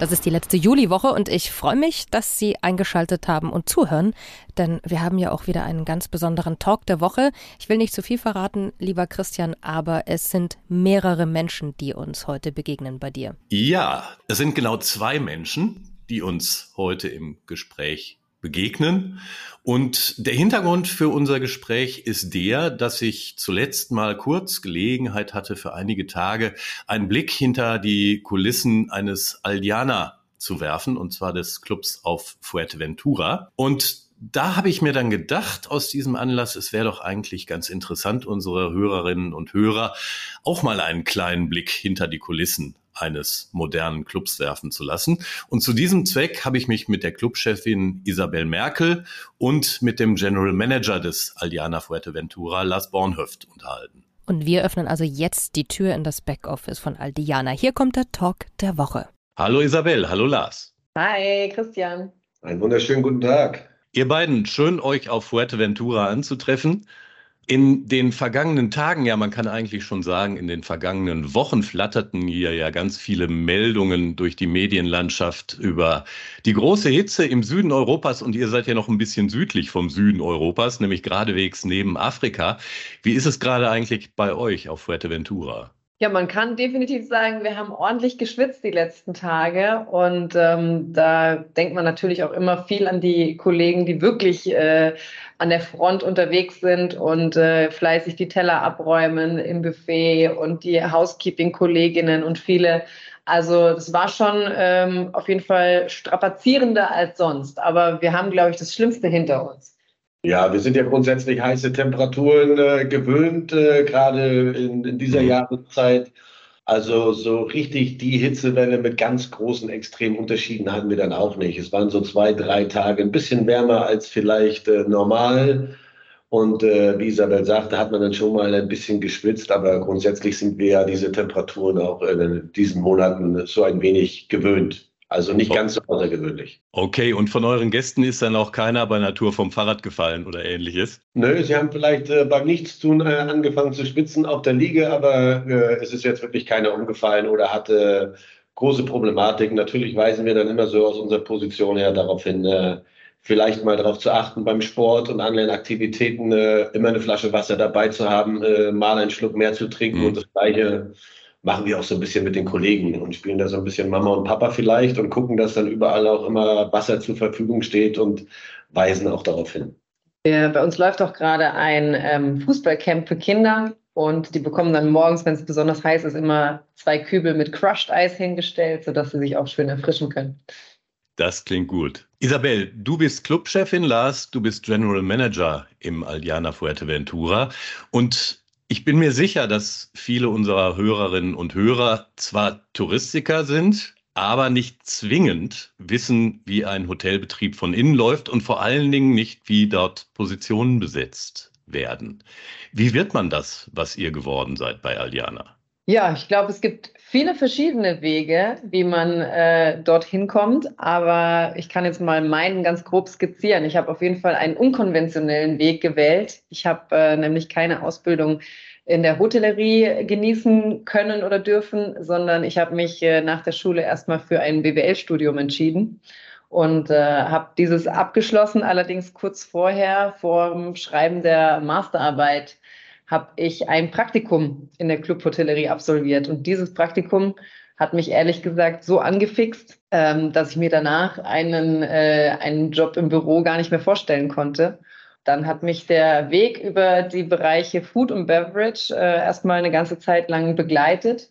Das ist die letzte Juliwoche und ich freue mich, dass Sie eingeschaltet haben und zuhören, denn wir haben ja auch wieder einen ganz besonderen Talk der Woche. Ich will nicht zu viel verraten, lieber Christian, aber es sind mehrere Menschen, die uns heute begegnen bei dir. Ja, es sind genau zwei Menschen, die uns heute im Gespräch begegnen. Und der Hintergrund für unser Gespräch ist der, dass ich zuletzt mal kurz Gelegenheit hatte, für einige Tage einen Blick hinter die Kulissen eines Aldiana zu werfen, und zwar des Clubs auf Fuerteventura. Und da habe ich mir dann gedacht, aus diesem Anlass, es wäre doch eigentlich ganz interessant, unsere Hörerinnen und Hörer auch mal einen kleinen Blick hinter die Kulissen eines modernen Clubs werfen zu lassen. Und zu diesem Zweck habe ich mich mit der Clubchefin Isabel Merkel und mit dem General Manager des Aldiana Fuerteventura, Lars Bornhöft, unterhalten. Und wir öffnen also jetzt die Tür in das Backoffice von Aldiana. Hier kommt der Talk der Woche. Hallo Isabel, hallo Lars. Hi Christian. Einen wunderschönen guten Tag. Ihr beiden, schön euch auf Fuerteventura anzutreffen. In den vergangenen Tagen, ja, man kann eigentlich schon sagen, in den vergangenen Wochen flatterten hier ja ganz viele Meldungen durch die Medienlandschaft über die große Hitze im Süden Europas und ihr seid ja noch ein bisschen südlich vom Süden Europas, nämlich geradewegs neben Afrika. Wie ist es gerade eigentlich bei euch auf Fuerteventura? Ja, man kann definitiv sagen, wir haben ordentlich geschwitzt die letzten Tage und ähm, da denkt man natürlich auch immer viel an die Kollegen, die wirklich äh, an der Front unterwegs sind und äh, fleißig die Teller abräumen im Buffet und die Housekeeping-Kolleginnen und viele. Also das war schon ähm, auf jeden Fall strapazierender als sonst, aber wir haben, glaube ich, das Schlimmste hinter uns. Ja, wir sind ja grundsätzlich heiße Temperaturen äh, gewöhnt, äh, gerade in, in, dieser mhm. Jahreszeit. Also so richtig die Hitzewelle mit ganz großen Extremunterschieden hatten wir dann auch nicht. Es waren so zwei, drei Tage ein bisschen wärmer als vielleicht äh, normal. Und äh, wie Isabel sagte, hat man dann schon mal ein bisschen geschwitzt, aber grundsätzlich sind wir ja diese Temperaturen auch in diesen Monaten so ein wenig gewöhnt. Also nicht ganz so außergewöhnlich. Okay, und von euren Gästen ist dann auch keiner bei Natur vom Fahrrad gefallen oder ähnliches? Nö, sie haben vielleicht äh, beim Nichtstun äh, angefangen zu schwitzen auf der Liege, aber äh, es ist jetzt wirklich keiner umgefallen oder hatte große Problematik. Natürlich weisen wir dann immer so aus unserer Position her darauf hin, äh, vielleicht mal darauf zu achten, beim Sport und anderen Aktivitäten äh, immer eine Flasche Wasser dabei zu haben, äh, mal einen Schluck mehr zu trinken mhm. und das gleiche machen wir auch so ein bisschen mit den Kollegen und spielen da so ein bisschen Mama und Papa vielleicht und gucken, dass dann überall auch immer Wasser zur Verfügung steht und weisen auch darauf hin. Ja, bei uns läuft auch gerade ein ähm, Fußballcamp für Kinder und die bekommen dann morgens, wenn es besonders heiß ist, immer zwei Kübel mit Crushed Eis hingestellt, sodass sie sich auch schön erfrischen können. Das klingt gut. Isabel, du bist Clubchefin, Lars, du bist General Manager im Aldiana Fuerteventura und ich bin mir sicher, dass viele unserer Hörerinnen und Hörer zwar Touristiker sind, aber nicht zwingend wissen, wie ein Hotelbetrieb von innen läuft und vor allen Dingen nicht, wie dort Positionen besetzt werden. Wie wird man das, was ihr geworden seid bei Aldiana? Ja, ich glaube, es gibt viele verschiedene Wege, wie man äh, dorthin kommt, aber ich kann jetzt mal meinen ganz grob skizzieren. Ich habe auf jeden Fall einen unkonventionellen Weg gewählt. Ich habe äh, nämlich keine Ausbildung in der Hotellerie genießen können oder dürfen, sondern ich habe mich äh, nach der Schule erstmal für ein BWL-Studium entschieden und äh, habe dieses abgeschlossen. Allerdings kurz vorher, vor dem Schreiben der Masterarbeit, habe ich ein Praktikum in der Clubhotellerie absolviert. Und dieses Praktikum hat mich ehrlich gesagt so angefixt, ähm, dass ich mir danach einen, äh, einen Job im Büro gar nicht mehr vorstellen konnte. Dann hat mich der Weg über die Bereiche Food und Beverage äh, erstmal eine ganze Zeit lang begleitet.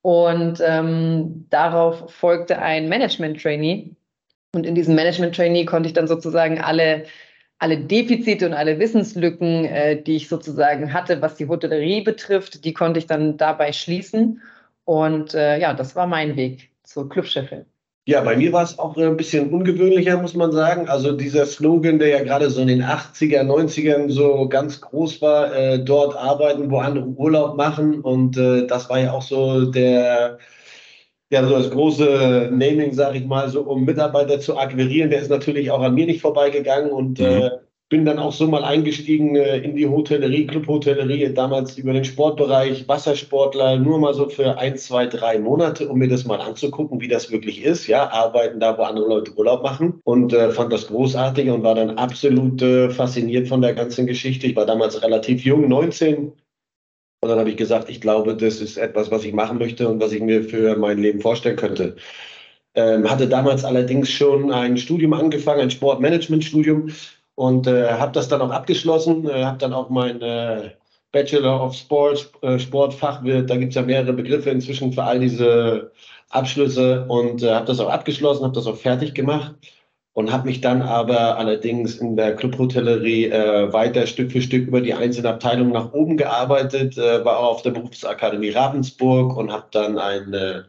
Und ähm, darauf folgte ein Management-Trainee. Und in diesem Management-Trainee konnte ich dann sozusagen alle alle Defizite und alle Wissenslücken, äh, die ich sozusagen hatte, was die Hotellerie betrifft, die konnte ich dann dabei schließen. Und äh, ja, das war mein Weg zur Clubchefin. Ja, bei mir war es auch ein bisschen ungewöhnlicher, muss man sagen. Also dieser Slogan, der ja gerade so in den 80er, 90ern so ganz groß war, äh, dort arbeiten, wo andere Urlaub machen. Und äh, das war ja auch so der, ja, so das große Naming, sag ich mal, so um Mitarbeiter zu akquirieren. Der ist natürlich auch an mir nicht vorbeigegangen und mhm. äh, bin dann auch so mal eingestiegen äh, in die Hotellerie, Clubhotellerie, damals über den Sportbereich, Wassersportler, nur mal so für ein, zwei, drei Monate, um mir das mal anzugucken, wie das wirklich ist. Ja, arbeiten da, wo andere Leute Urlaub machen und äh, fand das großartig und war dann absolut äh, fasziniert von der ganzen Geschichte. Ich war damals relativ jung, 19. Und dann habe ich gesagt, ich glaube, das ist etwas, was ich machen möchte und was ich mir für mein Leben vorstellen könnte. Ähm, hatte damals allerdings schon ein Studium angefangen, ein Sportmanagement-Studium und äh, habe das dann auch abgeschlossen, äh, habe dann auch mein äh, Bachelor of Sport, äh, Sportfachwirt, da gibt es ja mehrere Begriffe inzwischen für all diese Abschlüsse und äh, habe das auch abgeschlossen, habe das auch fertig gemacht und habe mich dann aber allerdings in der Clubhotellerie äh, weiter Stück für Stück über die einzelnen Abteilungen nach oben gearbeitet, äh, war auch auf der Berufsakademie Ravensburg und habe dann ein äh,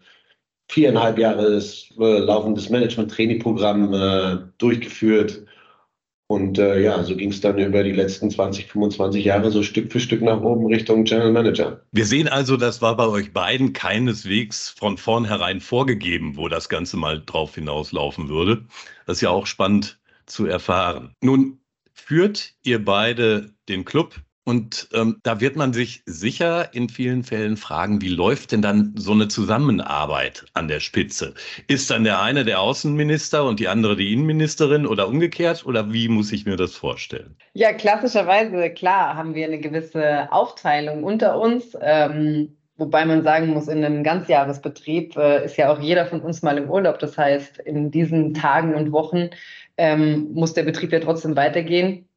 viereinhalb Jahre äh, laufendes Management-Training-Programm äh, durchgeführt und äh, ja, so ging es dann über die letzten 20, 25 Jahre so Stück für Stück nach oben Richtung General Manager. Wir sehen also, das war bei euch beiden keineswegs von vornherein vorgegeben, wo das Ganze mal drauf hinauslaufen würde. Das ist ja auch spannend zu erfahren. Nun führt ihr beide den Club und ähm, da wird man sich sicher in vielen Fällen fragen, wie läuft denn dann so eine Zusammenarbeit an der Spitze? Ist dann der eine der Außenminister und die andere die Innenministerin oder umgekehrt? Oder wie muss ich mir das vorstellen? Ja, klassischerweise, klar, haben wir eine gewisse Aufteilung unter uns. Ähm, wobei man sagen muss, in einem Ganzjahresbetrieb äh, ist ja auch jeder von uns mal im Urlaub. Das heißt, in diesen Tagen und Wochen ähm, muss der Betrieb ja trotzdem weitergehen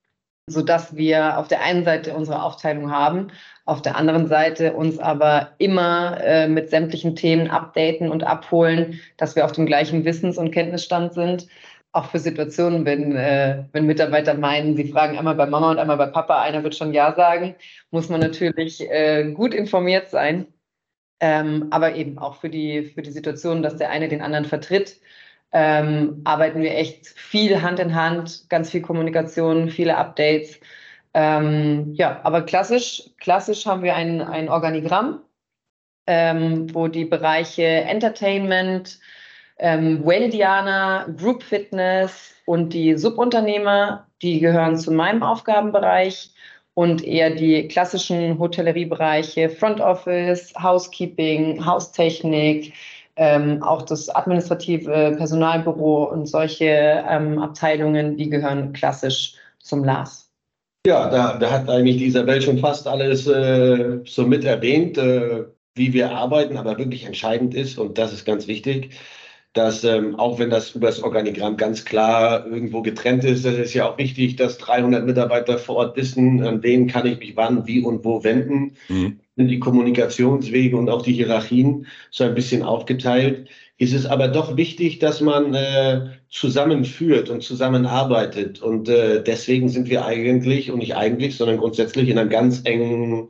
so dass wir auf der einen Seite unsere Aufteilung haben, auf der anderen Seite uns aber immer äh, mit sämtlichen Themen updaten und abholen, dass wir auf dem gleichen Wissens- und Kenntnisstand sind. Auch für Situationen, wenn, äh, wenn Mitarbeiter meinen, sie fragen einmal bei Mama und einmal bei Papa, einer wird schon Ja sagen, muss man natürlich äh, gut informiert sein. Ähm, aber eben auch für die, für die Situation, dass der eine den anderen vertritt ähm, arbeiten wir echt viel Hand in Hand, ganz viel Kommunikation, viele Updates. Ähm, ja, aber klassisch, klassisch haben wir ein, ein Organigramm, ähm, wo die Bereiche Entertainment, ähm, Welldiana, Group Fitness und die Subunternehmer, die gehören zu meinem Aufgabenbereich und eher die klassischen Hotelleriebereiche, Front Office, Housekeeping, Haustechnik, ähm, auch das administrative Personalbüro und solche ähm, Abteilungen, die gehören klassisch zum LAS. Ja, da, da hat eigentlich die Isabel schon fast alles äh, so mit erwähnt, äh, wie wir arbeiten, aber wirklich entscheidend ist, und das ist ganz wichtig, dass ähm, auch wenn das über das Organigramm ganz klar irgendwo getrennt ist, das ist ja auch wichtig, dass 300 Mitarbeiter vor Ort wissen, an wen kann ich mich wann, wie und wo wenden. Mhm. Die Kommunikationswege und auch die Hierarchien so ein bisschen aufgeteilt. Ist es aber doch wichtig, dass man äh, zusammenführt und zusammenarbeitet. Und äh, deswegen sind wir eigentlich, und nicht eigentlich, sondern grundsätzlich in einem ganz engen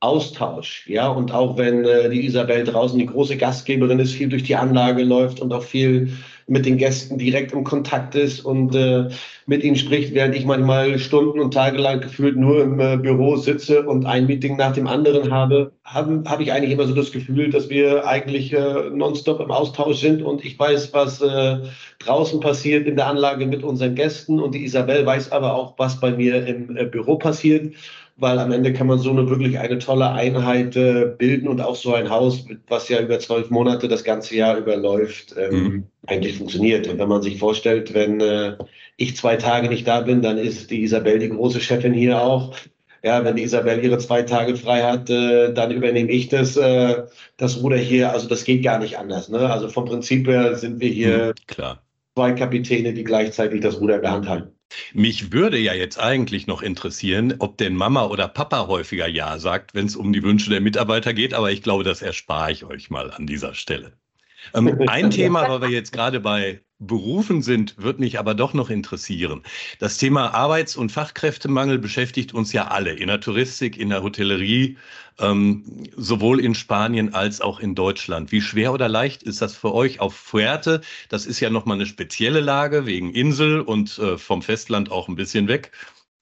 Austausch. Ja, und auch wenn äh, die Isabel draußen die große Gastgeberin ist, viel durch die Anlage läuft und auch viel mit den Gästen direkt im Kontakt ist und äh, mit ihnen spricht, während ich manchmal Stunden und Tage lang gefühlt nur im äh, Büro sitze und ein Meeting nach dem anderen habe, habe hab ich eigentlich immer so das Gefühl, dass wir eigentlich äh, nonstop im Austausch sind und ich weiß, was äh, draußen passiert in der Anlage mit unseren Gästen und die Isabel weiß aber auch, was bei mir im äh, Büro passiert weil am Ende kann man so eine wirklich eine tolle Einheit äh, bilden und auch so ein Haus, was ja über zwölf Monate das ganze Jahr überläuft, ähm, mhm. eigentlich funktioniert. Und wenn man sich vorstellt, wenn äh, ich zwei Tage nicht da bin, dann ist die Isabel die große Chefin hier auch. Ja, wenn die Isabel ihre zwei Tage frei hat, äh, dann übernehme ich das, äh, das Ruder hier. Also das geht gar nicht anders. Ne? Also vom Prinzip her sind wir hier mhm, klar. zwei Kapitäne, die gleichzeitig das Ruder in der Hand halten. Mich würde ja jetzt eigentlich noch interessieren, ob denn Mama oder Papa häufiger Ja sagt, wenn es um die Wünsche der Mitarbeiter geht, aber ich glaube, das erspare ich euch mal an dieser Stelle. Ähm, ein Thema, weil wir jetzt gerade bei Berufen sind, wird mich aber doch noch interessieren. Das Thema Arbeits- und Fachkräftemangel beschäftigt uns ja alle in der Touristik, in der Hotellerie, ähm, sowohl in Spanien als auch in Deutschland. Wie schwer oder leicht ist das für euch auf Fuerte? Das ist ja nochmal eine spezielle Lage wegen Insel und äh, vom Festland auch ein bisschen weg,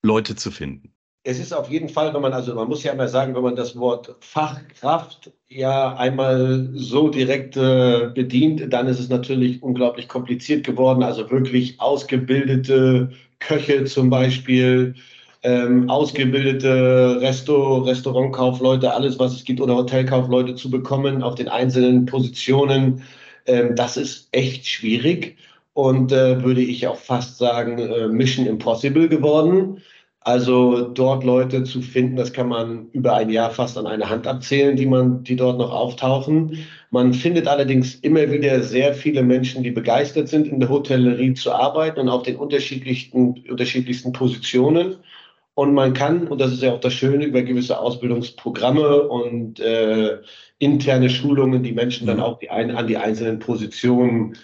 Leute zu finden es ist auf jeden Fall, wenn man, also man muss ja immer sagen, wenn man das Wort Fachkraft ja einmal so direkt äh, bedient, dann ist es natürlich unglaublich kompliziert geworden. Also wirklich ausgebildete Köche zum Beispiel, ähm, ausgebildete Resto, Restaurantkaufleute, alles was es gibt oder Hotelkaufleute zu bekommen auf den einzelnen Positionen. Ähm, das ist echt schwierig und äh, würde ich auch fast sagen, äh, Mission Impossible geworden. Also dort Leute zu finden, das kann man über ein Jahr fast an einer Hand abzählen, die man, die dort noch auftauchen. Man findet allerdings immer wieder sehr viele Menschen, die begeistert sind, in der Hotellerie zu arbeiten und auf den unterschiedlichsten, unterschiedlichsten Positionen. Und man kann, und das ist ja auch das Schöne, über gewisse Ausbildungsprogramme und äh, interne Schulungen die Menschen dann mhm. auch die ein, an die einzelnen Positionen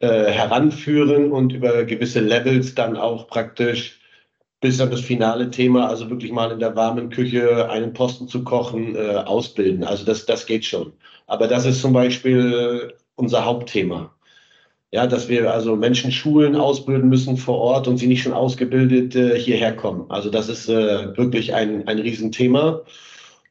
äh, heranführen und über gewisse Levels dann auch praktisch bis dann das finale Thema, also wirklich mal in der warmen Küche einen Posten zu kochen, äh, ausbilden. Also das, das geht schon. Aber das ist zum Beispiel unser Hauptthema. Ja, dass wir also Menschen schulen, ausbilden müssen vor Ort und sie nicht schon ausgebildet äh, hierher kommen. Also das ist äh, wirklich ein, ein Riesenthema.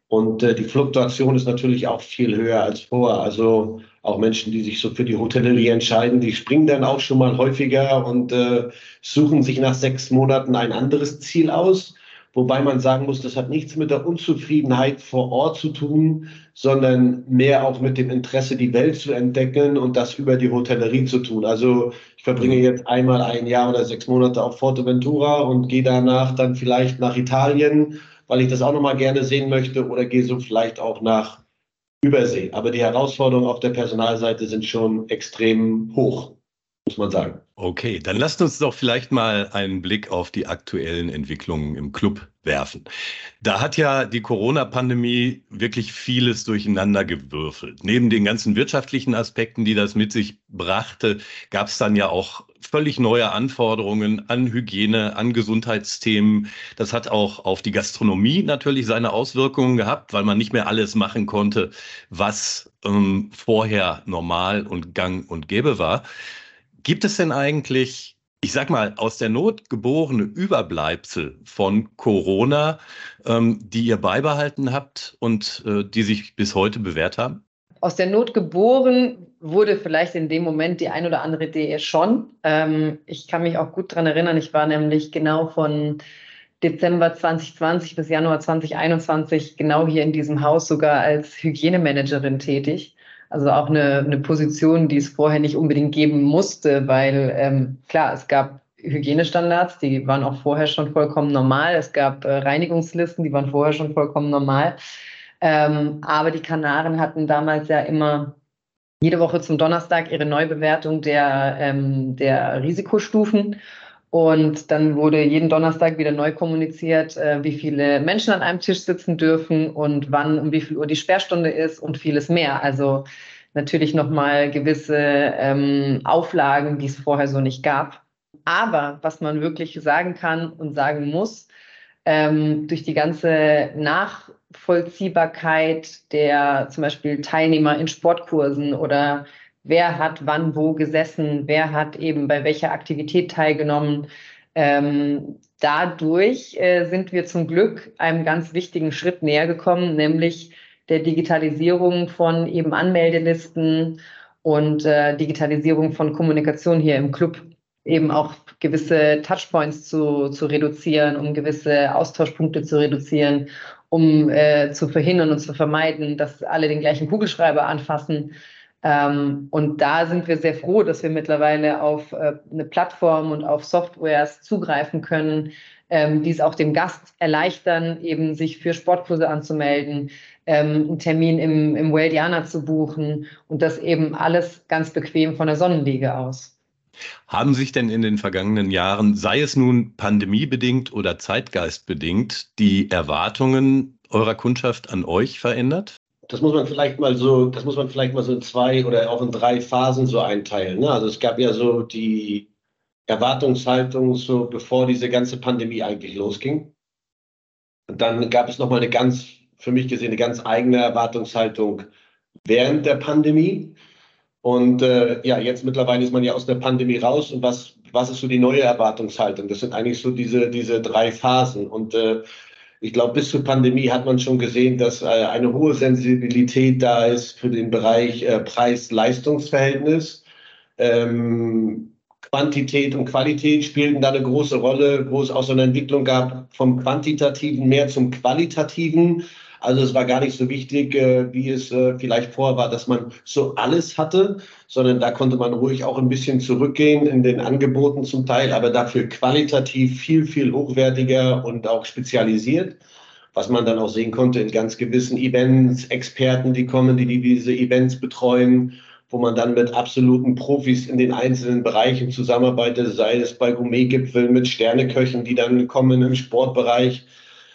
Und äh, die Fluktuation ist natürlich auch viel höher als vor. Also auch Menschen, die sich so für die Hotellerie entscheiden, die springen dann auch schon mal häufiger und äh, suchen sich nach sechs Monaten ein anderes Ziel aus. Wobei man sagen muss, das hat nichts mit der Unzufriedenheit vor Ort zu tun, sondern mehr auch mit dem Interesse, die Welt zu entdecken und das über die Hotellerie zu tun. Also ich verbringe jetzt einmal ein Jahr oder sechs Monate auf Forteventura und gehe danach dann vielleicht nach Italien weil ich das auch nochmal gerne sehen möchte oder gehe so vielleicht auch nach Übersee. Aber die Herausforderungen auf der Personalseite sind schon extrem hoch, muss man sagen. Okay, dann lasst uns doch vielleicht mal einen Blick auf die aktuellen Entwicklungen im Club werfen. Da hat ja die Corona-Pandemie wirklich vieles durcheinander gewürfelt. Neben den ganzen wirtschaftlichen Aspekten, die das mit sich brachte, gab es dann ja auch völlig neue Anforderungen an Hygiene, an Gesundheitsthemen. Das hat auch auf die Gastronomie natürlich seine Auswirkungen gehabt, weil man nicht mehr alles machen konnte, was ähm, vorher normal und gang und gäbe war. Gibt es denn eigentlich, ich sag mal, aus der Not geborene Überbleibsel von Corona, ähm, die ihr beibehalten habt und äh, die sich bis heute bewährt haben? Aus der Not geboren wurde vielleicht in dem Moment die ein oder andere Idee schon. Ähm, ich kann mich auch gut daran erinnern, ich war nämlich genau von Dezember 2020 bis Januar 2021 genau hier in diesem Haus sogar als Hygienemanagerin tätig. Also auch eine, eine Position, die es vorher nicht unbedingt geben musste, weil ähm, klar, es gab Hygienestandards, die waren auch vorher schon vollkommen normal. Es gab äh, Reinigungslisten, die waren vorher schon vollkommen normal. Ähm, aber die Kanaren hatten damals ja immer jede Woche zum Donnerstag ihre Neubewertung der, ähm, der Risikostufen. Und dann wurde jeden Donnerstag wieder neu kommuniziert, äh, wie viele Menschen an einem Tisch sitzen dürfen und wann um wie viel Uhr die Sperrstunde ist und vieles mehr. Also natürlich nochmal gewisse ähm, Auflagen, die es vorher so nicht gab. Aber was man wirklich sagen kann und sagen muss, ähm, durch die ganze Nachvollziehbarkeit der zum Beispiel Teilnehmer in Sportkursen oder wer hat wann wo gesessen, wer hat eben bei welcher Aktivität teilgenommen. Ähm, dadurch äh, sind wir zum Glück einem ganz wichtigen Schritt näher gekommen, nämlich der Digitalisierung von eben Anmeldelisten und äh, Digitalisierung von Kommunikation hier im Club eben auch gewisse Touchpoints zu, zu reduzieren, um gewisse Austauschpunkte zu reduzieren, um äh, zu verhindern und zu vermeiden, dass alle den gleichen Kugelschreiber anfassen. Ähm, und da sind wir sehr froh, dass wir mittlerweile auf äh, eine Plattform und auf Softwares zugreifen können, ähm, die es auch dem Gast erleichtern, eben sich für Sportkurse anzumelden, ähm, einen Termin im, im Weldiana zu buchen und das eben alles ganz bequem von der Sonnenliege aus. Haben sich denn in den vergangenen Jahren, sei es nun pandemiebedingt oder zeitgeistbedingt, die Erwartungen eurer Kundschaft an euch verändert? Das muss man vielleicht mal so, das muss man vielleicht mal so in zwei oder auch in drei Phasen so einteilen. Ne? Also es gab ja so die Erwartungshaltung, so bevor diese ganze Pandemie eigentlich losging. Und dann gab es nochmal eine ganz, für mich gesehen, eine ganz eigene Erwartungshaltung während der Pandemie. Und äh, ja, jetzt mittlerweile ist man ja aus der Pandemie raus. Und was, was ist so die neue Erwartungshaltung? Das sind eigentlich so diese, diese drei Phasen. Und äh, ich glaube, bis zur Pandemie hat man schon gesehen, dass äh, eine hohe Sensibilität da ist für den Bereich äh, Preis-Leistungs-Verhältnis. Ähm, Quantität und Qualität spielten da eine große Rolle, wo es auch so eine Entwicklung gab vom Quantitativen mehr zum Qualitativen. Also es war gar nicht so wichtig, äh, wie es äh, vielleicht vorher war, dass man so alles hatte, sondern da konnte man ruhig auch ein bisschen zurückgehen in den Angeboten zum Teil, aber dafür qualitativ viel, viel hochwertiger und auch spezialisiert was man dann auch sehen konnte in ganz gewissen Events, Experten, die kommen, die, die diese Events betreuen, wo man dann mit absoluten Profis in den einzelnen Bereichen zusammenarbeitet, sei es bei Gourmetgipfeln mit Sterneköchen, die dann kommen im Sportbereich,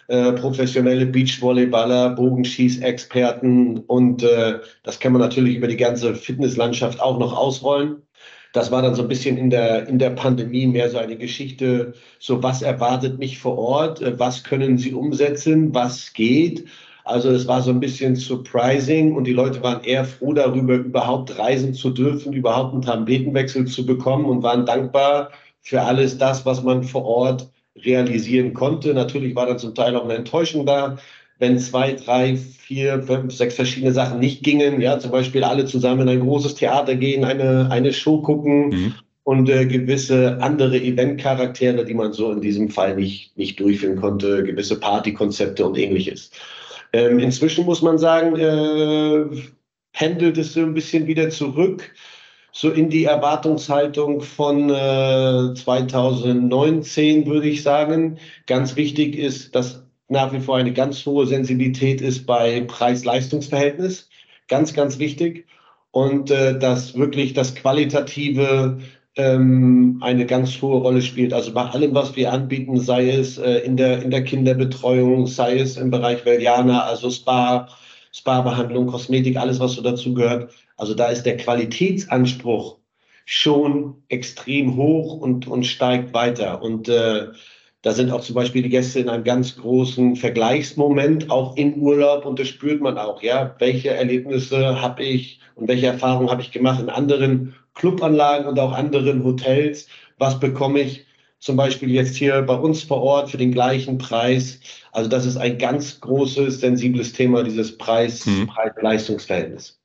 äh, professionelle Beachvolleyballer, Bogenschießexperten und äh, das kann man natürlich über die ganze Fitnesslandschaft auch noch ausrollen. Das war dann so ein bisschen in der, in der Pandemie mehr so eine Geschichte, so was erwartet mich vor Ort, äh, was können Sie umsetzen, was geht. Also es war so ein bisschen surprising und die Leute waren eher froh darüber, überhaupt reisen zu dürfen, überhaupt einen Tapetenwechsel zu bekommen und waren dankbar für alles das, was man vor Ort realisieren konnte. Natürlich war dann zum Teil auch eine Enttäuschung da, wenn zwei, drei, vier, fünf, sechs verschiedene Sachen nicht gingen. Ja, zum Beispiel alle zusammen in ein großes Theater gehen, eine, eine Show gucken mhm. und äh, gewisse andere Eventcharaktere, die man so in diesem Fall nicht, nicht durchführen konnte, gewisse Partykonzepte und ähnliches. Ähm, inzwischen muss man sagen, äh, pendelt es so ein bisschen wieder zurück so in die Erwartungshaltung von äh, 2019, würde ich sagen. Ganz wichtig ist, dass nach wie vor eine ganz hohe Sensibilität ist bei Preis-Leistungs-Verhältnis. Ganz, ganz wichtig. Und äh, dass wirklich das Qualitative ähm, eine ganz hohe Rolle spielt. Also bei allem, was wir anbieten, sei es äh, in, der, in der Kinderbetreuung, sei es im Bereich Veliana, also Spa, Spa-Behandlung, Kosmetik, alles, was so dazu gehört, also da ist der Qualitätsanspruch schon extrem hoch und, und steigt weiter. Und äh, da sind auch zum Beispiel die Gäste in einem ganz großen Vergleichsmoment, auch in Urlaub. Und das spürt man auch, ja, welche Erlebnisse habe ich und welche Erfahrungen habe ich gemacht in anderen Clubanlagen und auch anderen Hotels. Was bekomme ich zum Beispiel jetzt hier bei uns vor Ort für den gleichen Preis? Also das ist ein ganz großes, sensibles Thema, dieses Preis-Leistungsverhältnis. Hm.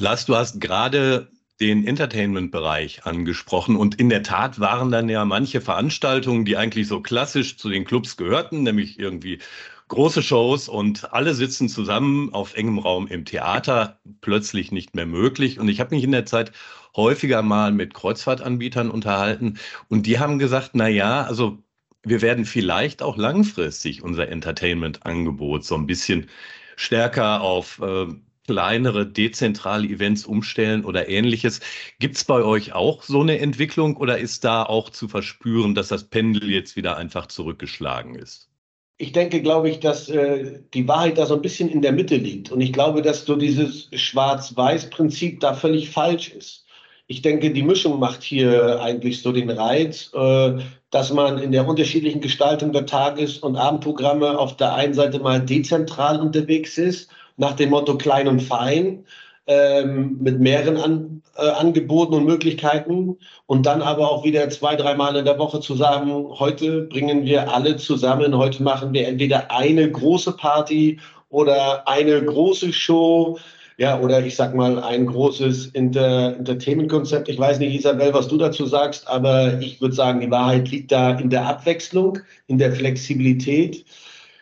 Lars, du hast gerade den Entertainment-Bereich angesprochen und in der Tat waren dann ja manche Veranstaltungen, die eigentlich so klassisch zu den Clubs gehörten, nämlich irgendwie große Shows und alle sitzen zusammen auf engem Raum im Theater, plötzlich nicht mehr möglich. Und ich habe mich in der Zeit häufiger mal mit Kreuzfahrtanbietern unterhalten und die haben gesagt, na ja, also wir werden vielleicht auch langfristig unser Entertainment-Angebot so ein bisschen stärker auf äh, kleinere dezentrale Events umstellen oder ähnliches. Gibt es bei euch auch so eine Entwicklung oder ist da auch zu verspüren, dass das Pendel jetzt wieder einfach zurückgeschlagen ist? Ich denke, glaube ich, dass äh, die Wahrheit da so ein bisschen in der Mitte liegt. Und ich glaube, dass so dieses Schwarz-Weiß-Prinzip da völlig falsch ist. Ich denke, die Mischung macht hier eigentlich so den Reiz, äh, dass man in der unterschiedlichen Gestaltung der Tages- und Abendprogramme auf der einen Seite mal dezentral unterwegs ist nach dem Motto klein und fein ähm, mit mehreren An, äh, Angeboten und Möglichkeiten und dann aber auch wieder zwei, dreimal in der Woche zu sagen, heute bringen wir alle zusammen, heute machen wir entweder eine große Party oder eine große Show, ja, oder ich sag mal ein großes Inter Entertainment-Konzept. Ich weiß nicht, Isabel, was du dazu sagst, aber ich würde sagen, die Wahrheit liegt da in der Abwechslung, in der Flexibilität,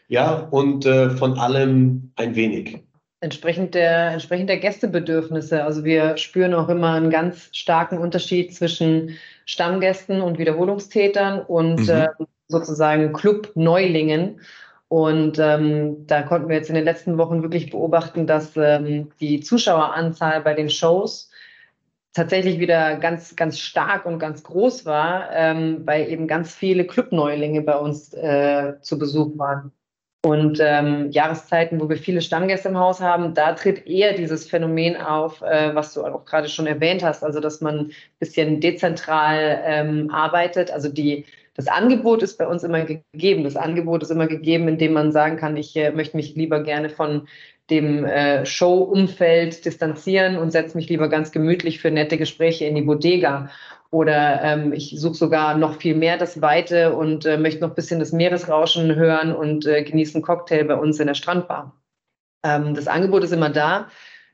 ja, und äh, von allem ein wenig. Entsprechend der, entsprechend der Gästebedürfnisse. Also wir spüren auch immer einen ganz starken Unterschied zwischen Stammgästen und Wiederholungstätern und mhm. äh, sozusagen Club-Neulingen. Und ähm, da konnten wir jetzt in den letzten Wochen wirklich beobachten, dass ähm, die Zuschaueranzahl bei den Shows tatsächlich wieder ganz, ganz stark und ganz groß war, ähm, weil eben ganz viele Club-Neulinge bei uns äh, zu Besuch waren. Und ähm, Jahreszeiten, wo wir viele Stammgäste im Haus haben, da tritt eher dieses Phänomen auf, äh, was du auch gerade schon erwähnt hast, also dass man ein bisschen dezentral ähm, arbeitet. Also die, das Angebot ist bei uns immer gegeben. Das Angebot ist immer gegeben, indem man sagen kann, ich äh, möchte mich lieber gerne von dem äh, Show-Umfeld distanzieren und setze mich lieber ganz gemütlich für nette Gespräche in die Bodega. Oder ähm, ich suche sogar noch viel mehr das Weite und äh, möchte noch ein bisschen das Meeresrauschen hören und äh, genieße einen Cocktail bei uns in der Strandbar. Ähm, das Angebot ist immer da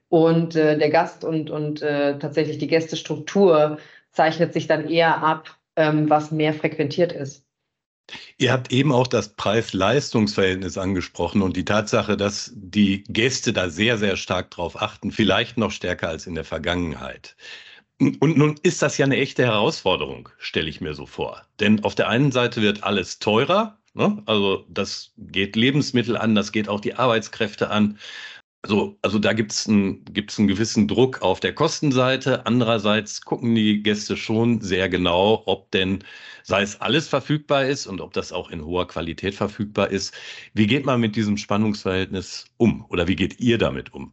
und äh, der Gast und, und äh, tatsächlich die Gästestruktur zeichnet sich dann eher ab, ähm, was mehr frequentiert ist. Ihr habt eben auch das Preis-Leistungs-Verhältnis angesprochen und die Tatsache, dass die Gäste da sehr, sehr stark drauf achten, vielleicht noch stärker als in der Vergangenheit. Und nun ist das ja eine echte Herausforderung, stelle ich mir so vor. Denn auf der einen Seite wird alles teurer, ne? also das geht Lebensmittel an, das geht auch die Arbeitskräfte an. Also, also da gibt es einen, gibt's einen gewissen Druck auf der Kostenseite. Andererseits gucken die Gäste schon sehr genau, ob denn, sei es alles verfügbar ist und ob das auch in hoher Qualität verfügbar ist. Wie geht man mit diesem Spannungsverhältnis um oder wie geht ihr damit um?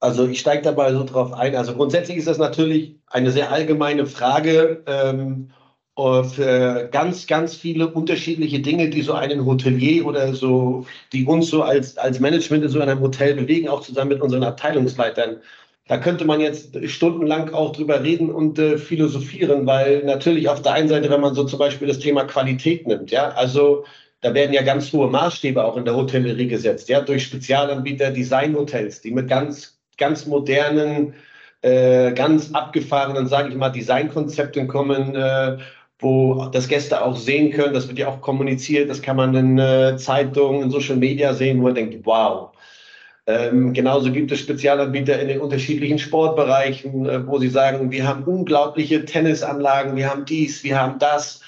Also ich steige dabei so drauf ein. Also grundsätzlich ist das natürlich eine sehr allgemeine Frage. Ähm, für ganz, ganz viele unterschiedliche Dinge, die so einen Hotelier oder so, die uns so als, als Management in so einem Hotel bewegen, auch zusammen mit unseren Abteilungsleitern. Da könnte man jetzt stundenlang auch drüber reden und äh, philosophieren, weil natürlich auf der einen Seite, wenn man so zum Beispiel das Thema Qualität nimmt, ja, also da werden ja ganz hohe Maßstäbe auch in der Hotellerie gesetzt, ja, durch Spezialanbieter, Designhotels, die mit ganz, ganz modernen, äh, ganz abgefahrenen, sage ich mal, Designkonzepten kommen, äh, wo das Gäste auch sehen können. Das wird ja auch kommuniziert. Das kann man in äh, Zeitungen, in Social Media sehen, wo man denkt, wow. Ähm, genauso gibt es Spezialanbieter in den unterschiedlichen Sportbereichen, äh, wo sie sagen, wir haben unglaubliche Tennisanlagen, wir haben dies, wir haben das.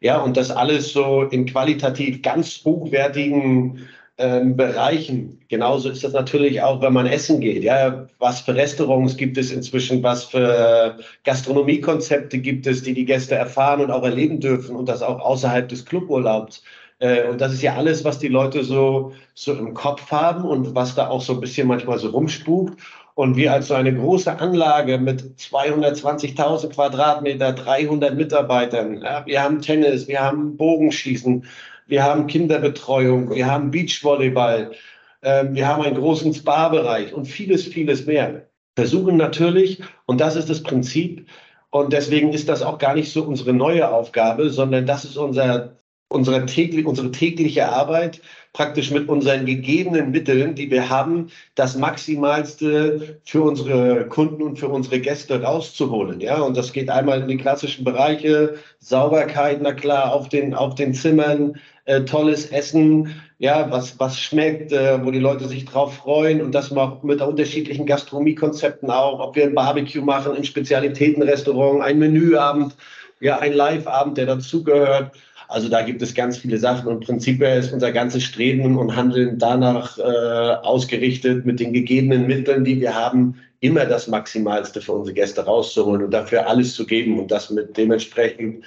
Ja, und das alles so in qualitativ ganz hochwertigen ähm, Bereichen. Genauso ist das natürlich auch, wenn man essen geht. Ja, was für Restaurants gibt es inzwischen? Was für Gastronomiekonzepte gibt es, die die Gäste erfahren und auch erleben dürfen und das auch außerhalb des Cluburlaubs? Äh, und das ist ja alles, was die Leute so, so im Kopf haben und was da auch so ein bisschen manchmal so rumspukt. Und wir als so eine große Anlage mit 220.000 Quadratmeter, 300 Mitarbeitern, ja, wir haben Tennis, wir haben Bogenschießen, wir haben Kinderbetreuung, wir haben Beachvolleyball, äh, wir haben einen großen Spa-Bereich und vieles, vieles mehr. Versuchen natürlich, und das ist das Prinzip, und deswegen ist das auch gar nicht so unsere neue Aufgabe, sondern das ist unser, unsere, täglich, unsere tägliche Arbeit, praktisch mit unseren gegebenen Mitteln, die wir haben, das Maximalste für unsere Kunden und für unsere Gäste rauszuholen. Ja, und das geht einmal in die klassischen Bereiche, Sauberkeit, na klar, auf den, auf den Zimmern, äh, tolles Essen, ja, was, was schmeckt, äh, wo die Leute sich drauf freuen und das auch mit unterschiedlichen Gastronomiekonzepten auch, ob wir ein Barbecue machen, ein Spezialitätenrestaurant, ein Menüabend, ja, ein Live-Abend, der dazugehört. Also da gibt es ganz viele Sachen und prinzipiell ist unser ganzes Streben und Handeln danach äh, ausgerichtet, mit den gegebenen Mitteln, die wir haben, immer das Maximalste für unsere Gäste rauszuholen und dafür alles zu geben und das mit dementsprechend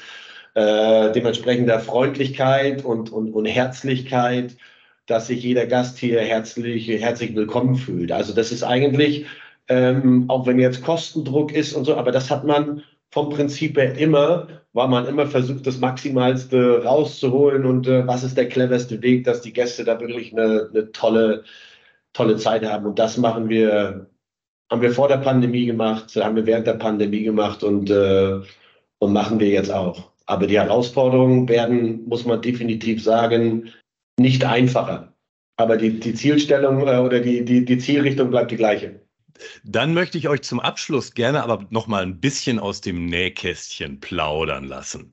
äh, dementsprechender Freundlichkeit und, und, und Herzlichkeit, dass sich jeder Gast hier herzlich, herzlich willkommen fühlt. Also das ist eigentlich, ähm, auch wenn jetzt Kostendruck ist und so, aber das hat man vom Prinzip her immer, weil man immer versucht, das Maximalste rauszuholen und äh, was ist der cleverste Weg, dass die Gäste da wirklich eine, eine tolle, tolle Zeit haben. Und das machen wir, haben wir vor der Pandemie gemacht, haben wir während der Pandemie gemacht und, äh, und machen wir jetzt auch. Aber die Herausforderungen werden, muss man definitiv sagen, nicht einfacher. Aber die, die Zielstellung äh, oder die, die, die Zielrichtung bleibt die gleiche. Dann möchte ich euch zum Abschluss gerne aber noch mal ein bisschen aus dem Nähkästchen plaudern lassen.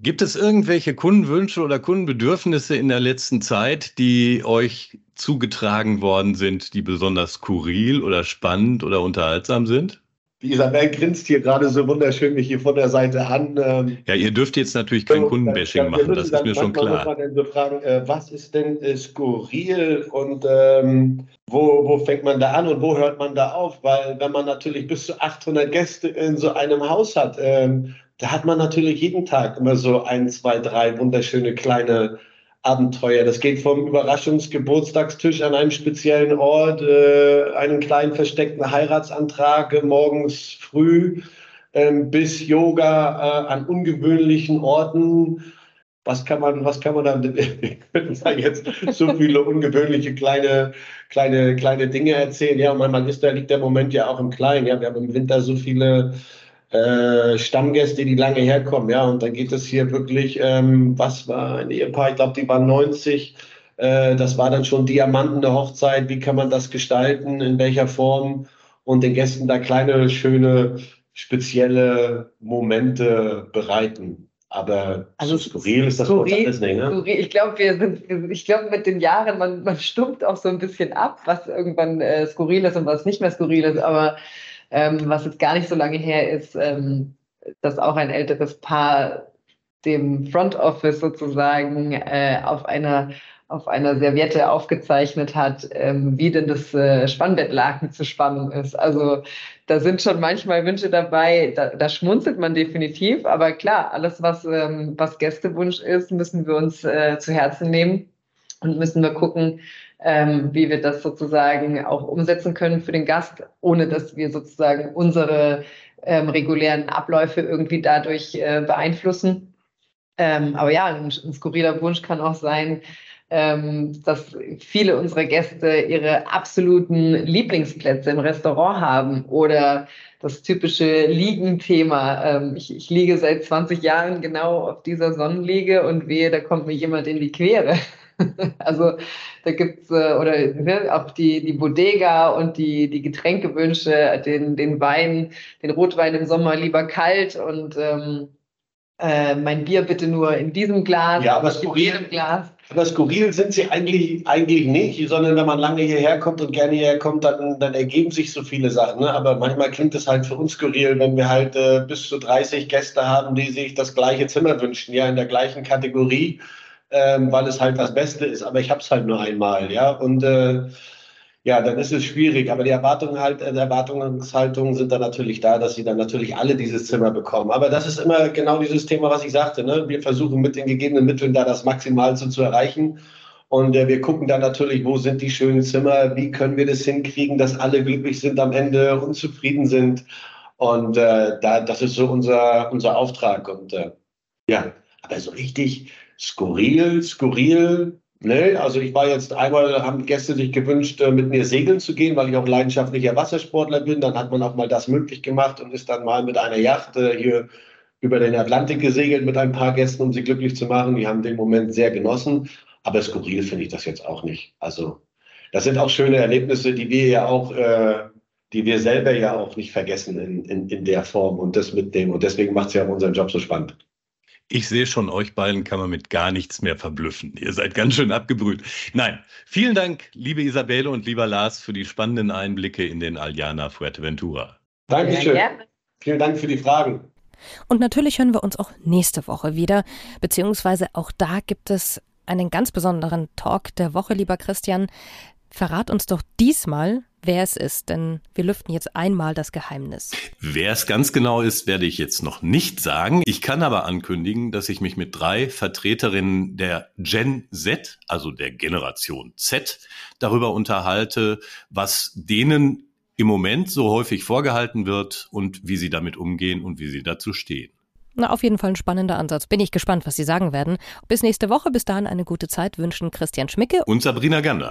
Gibt es irgendwelche Kundenwünsche oder Kundenbedürfnisse in der letzten Zeit, die euch zugetragen worden sind, die besonders skurril oder spannend oder unterhaltsam sind? Die Isabel grinst hier gerade so wunderschön mich hier von der Seite an. Ähm, ja, ihr dürft jetzt natürlich kein Kundenbashing machen, das ist mir schon klar. Man dann so fragen, äh, was ist denn skurril und ähm, wo, wo fängt man da an und wo hört man da auf? Weil wenn man natürlich bis zu 800 Gäste in so einem Haus hat, ähm, da hat man natürlich jeden Tag immer so ein, zwei, drei wunderschöne kleine Abenteuer. Das geht vom Überraschungsgeburtstagstisch an einem speziellen Ort, äh, einen kleinen versteckten Heiratsantrag morgens früh ähm, bis Yoga äh, an ungewöhnlichen Orten. Was kann man, was kann man dann, ich da jetzt so viele ungewöhnliche kleine, kleine, kleine Dinge erzählen. Ja, und manchmal ist da liegt der Moment ja auch im Kleinen. Ja, wir haben im Winter so viele äh, Stammgäste, die lange herkommen, ja, und dann geht es hier wirklich, ähm, was war ein Ehepaar, ich glaube, die waren 90, äh, das war dann schon Diamanten der Hochzeit, wie kann man das gestalten, in welcher Form und den Gästen da kleine, schöne, spezielle Momente bereiten. Aber also skurril ist das skurril, alles nicht, ne? Skurril. Ich glaube, wir sind, ich glaube, mit den Jahren, man, man stumpft auch so ein bisschen ab, was irgendwann äh, skurril ist und was nicht mehr skurril ist, aber ähm, was jetzt gar nicht so lange her ist, ähm, dass auch ein älteres Paar dem Front Office sozusagen äh, auf einer auf einer Serviette aufgezeichnet hat, ähm, wie denn das äh, Spannbettlaken zu spannen ist. Also da sind schon manchmal Wünsche dabei, da, da schmunzelt man definitiv, aber klar, alles, was, ähm, was Gästewunsch ist, müssen wir uns äh, zu Herzen nehmen und müssen wir gucken, ähm, wie wir das sozusagen auch umsetzen können für den Gast, ohne dass wir sozusagen unsere ähm, regulären Abläufe irgendwie dadurch äh, beeinflussen. Ähm, aber ja, ein, ein, skurriler Wunsch kann auch sein, ähm, dass viele unserer Gäste ihre absoluten Lieblingsplätze im Restaurant haben oder das typische Liegenthema. Ähm, ich, ich liege seit 20 Jahren genau auf dieser Sonnenliege und wehe, da kommt mir jemand in die Quere. also da gibt's äh, oder ne, auch die, die Bodega und die, die Getränkewünsche, den, den Wein, den Rotwein im Sommer lieber kalt und ähm, äh, mein Bier bitte nur in diesem Glas, ja, aber in jedem Glas. Aber skurril sind sie eigentlich, eigentlich nicht, sondern wenn man lange hierher kommt und gerne hierher kommt, dann, dann ergeben sich so viele Sachen. Ne? Aber manchmal klingt es halt für uns skurril, wenn wir halt äh, bis zu 30 Gäste haben, die sich das gleiche Zimmer wünschen, ja, in der gleichen Kategorie ähm, weil es halt das Beste ist. Aber ich habe es halt nur einmal, ja. Und äh, ja, dann ist es schwierig. Aber die Erwartungen halt, äh, Erwartungshaltungen sind dann natürlich da, dass sie dann natürlich alle dieses Zimmer bekommen. Aber das ist immer genau dieses Thema, was ich sagte. Ne? Wir versuchen mit den gegebenen Mitteln da das Maximalste zu erreichen. Und äh, wir gucken dann natürlich, wo sind die schönen Zimmer, wie können wir das hinkriegen, dass alle glücklich sind am Ende und zufrieden sind. Und äh, da, das ist so unser, unser Auftrag. Und äh, ja, aber so richtig skurril, skurril. Ne? Also ich war jetzt einmal, haben Gäste sich gewünscht, äh, mit mir segeln zu gehen, weil ich auch leidenschaftlicher Wassersportler bin. Dann hat man auch mal das möglich gemacht und ist dann mal mit einer Yacht äh, hier über den Atlantik gesegelt mit ein paar Gästen, um sie glücklich zu machen. Die haben den Moment sehr genossen. Aber skurril finde ich das jetzt auch nicht. Also das sind auch schöne Erlebnisse, die wir ja auch, äh, die wir selber ja auch nicht vergessen in, in, in der Form und das mit dem. Und deswegen macht es ja unseren Job so spannend. Ich sehe schon, euch beiden kann man mit gar nichts mehr verblüffen. Ihr seid ganz schön abgebrüht. Nein, vielen Dank, liebe Isabelle und lieber Lars, für die spannenden Einblicke in den Aliana Fuerteventura. Dankeschön. Ja, vielen Dank für die Fragen. Und natürlich hören wir uns auch nächste Woche wieder, beziehungsweise auch da gibt es einen ganz besonderen Talk der Woche, lieber Christian. Verrat uns doch diesmal, wer es ist, denn wir lüften jetzt einmal das Geheimnis. Wer es ganz genau ist, werde ich jetzt noch nicht sagen. Ich kann aber ankündigen, dass ich mich mit drei Vertreterinnen der Gen Z, also der Generation Z, darüber unterhalte, was denen im Moment so häufig vorgehalten wird und wie sie damit umgehen und wie sie dazu stehen. Na, auf jeden Fall ein spannender Ansatz. Bin ich gespannt, was Sie sagen werden. Bis nächste Woche. Bis dahin eine gute Zeit wünschen Christian Schmicke und Sabrina Gander.